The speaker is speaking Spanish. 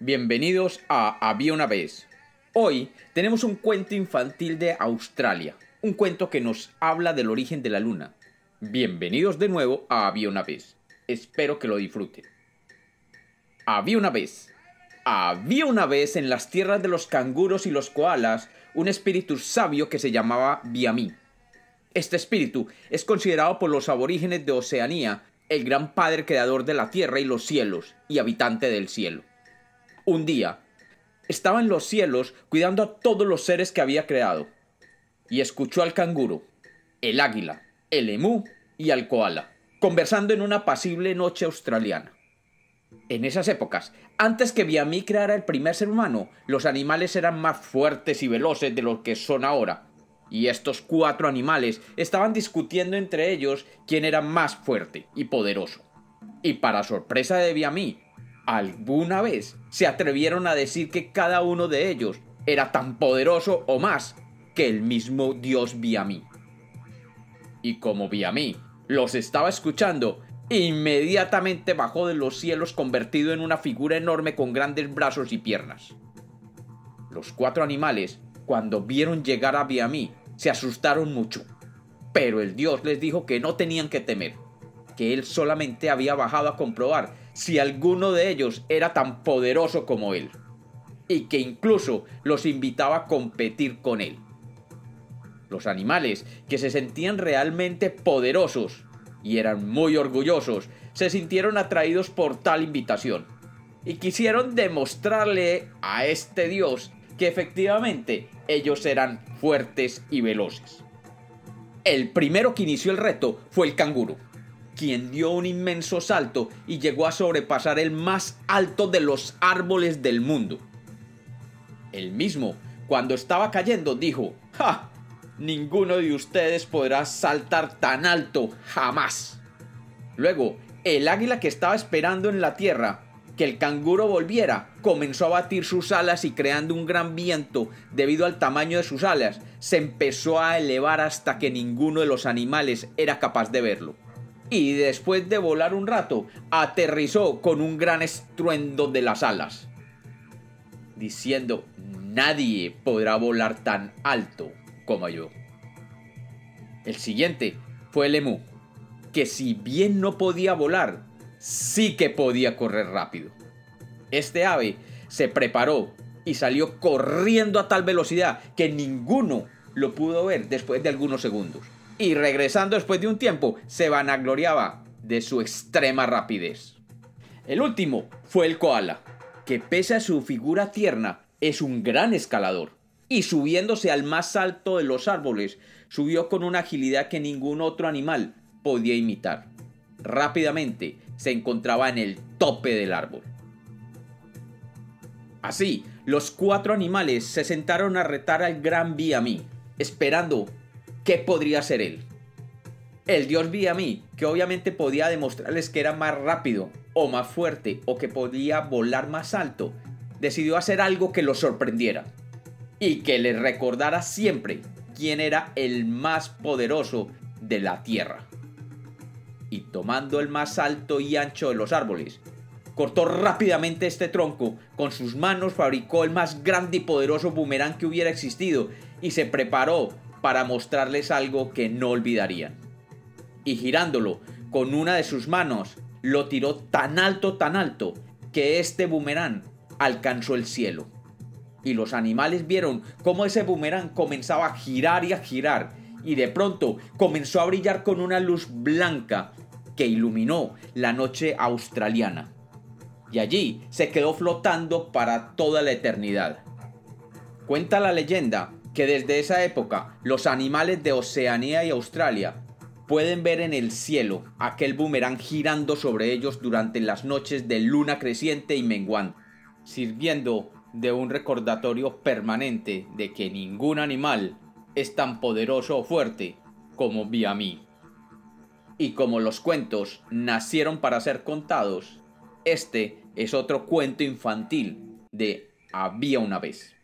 Bienvenidos a Había una vez. Hoy tenemos un cuento infantil de Australia, un cuento que nos habla del origen de la luna. Bienvenidos de nuevo a Había una vez. Espero que lo disfruten. Había una vez. Había una vez en las tierras de los canguros y los koalas un espíritu sabio que se llamaba Biamí. Este espíritu es considerado por los aborígenes de Oceanía el gran padre creador de la tierra y los cielos y habitante del cielo. Un día, estaba en los cielos cuidando a todos los seres que había creado, y escuchó al canguro, el águila, el emú y al koala, conversando en una apacible noche australiana. En esas épocas, antes que Biamí creara el primer ser humano, los animales eran más fuertes y veloces de lo que son ahora, y estos cuatro animales estaban discutiendo entre ellos quién era más fuerte y poderoso. Y para sorpresa de Biamí, alguna vez se atrevieron a decir que cada uno de ellos era tan poderoso o más que el mismo dios Biamí. Y como Biamí los estaba escuchando, inmediatamente bajó de los cielos convertido en una figura enorme con grandes brazos y piernas. Los cuatro animales cuando vieron llegar a Biamí, se asustaron mucho. Pero el dios les dijo que no tenían que temer, que él solamente había bajado a comprobar si alguno de ellos era tan poderoso como él, y que incluso los invitaba a competir con él. Los animales, que se sentían realmente poderosos y eran muy orgullosos, se sintieron atraídos por tal invitación y quisieron demostrarle a este dios que efectivamente ellos eran fuertes y veloces. El primero que inició el reto fue el canguro, quien dio un inmenso salto y llegó a sobrepasar el más alto de los árboles del mundo. El mismo, cuando estaba cayendo, dijo, ¡Ja! Ninguno de ustedes podrá saltar tan alto jamás. Luego, el águila que estaba esperando en la tierra que el canguro volviera, comenzó a batir sus alas y creando un gran viento debido al tamaño de sus alas, se empezó a elevar hasta que ninguno de los animales era capaz de verlo. Y después de volar un rato, aterrizó con un gran estruendo de las alas, diciendo, nadie podrá volar tan alto como yo. El siguiente fue el emú, que si bien no podía volar, sí que podía correr rápido. Este ave se preparó y salió corriendo a tal velocidad que ninguno lo pudo ver después de algunos segundos. Y regresando después de un tiempo, se vanagloriaba de su extrema rapidez. El último fue el koala, que pese a su figura tierna, es un gran escalador. Y subiéndose al más alto de los árboles, subió con una agilidad que ningún otro animal podía imitar. Rápidamente se encontraba en el tope del árbol. Así, los cuatro animales se sentaron a retar al gran Biamí, esperando qué podría ser él. El dios Biamí, que obviamente podía demostrarles que era más rápido o más fuerte o que podía volar más alto, decidió hacer algo que los sorprendiera y que les recordara siempre quién era el más poderoso de la tierra y tomando el más alto y ancho de los árboles, cortó rápidamente este tronco, con sus manos fabricó el más grande y poderoso boomerang que hubiera existido y se preparó para mostrarles algo que no olvidarían. Y girándolo con una de sus manos, lo tiró tan alto, tan alto, que este boomerang alcanzó el cielo. Y los animales vieron cómo ese boomerang comenzaba a girar y a girar, y de pronto comenzó a brillar con una luz blanca que iluminó la noche australiana. Y allí se quedó flotando para toda la eternidad. Cuenta la leyenda que desde esa época los animales de Oceanía y Australia pueden ver en el cielo aquel boomerang girando sobre ellos durante las noches de luna creciente y menguante, sirviendo de un recordatorio permanente de que ningún animal es tan poderoso o fuerte como Biamí. Y como los cuentos nacieron para ser contados, este es otro cuento infantil de Había una vez.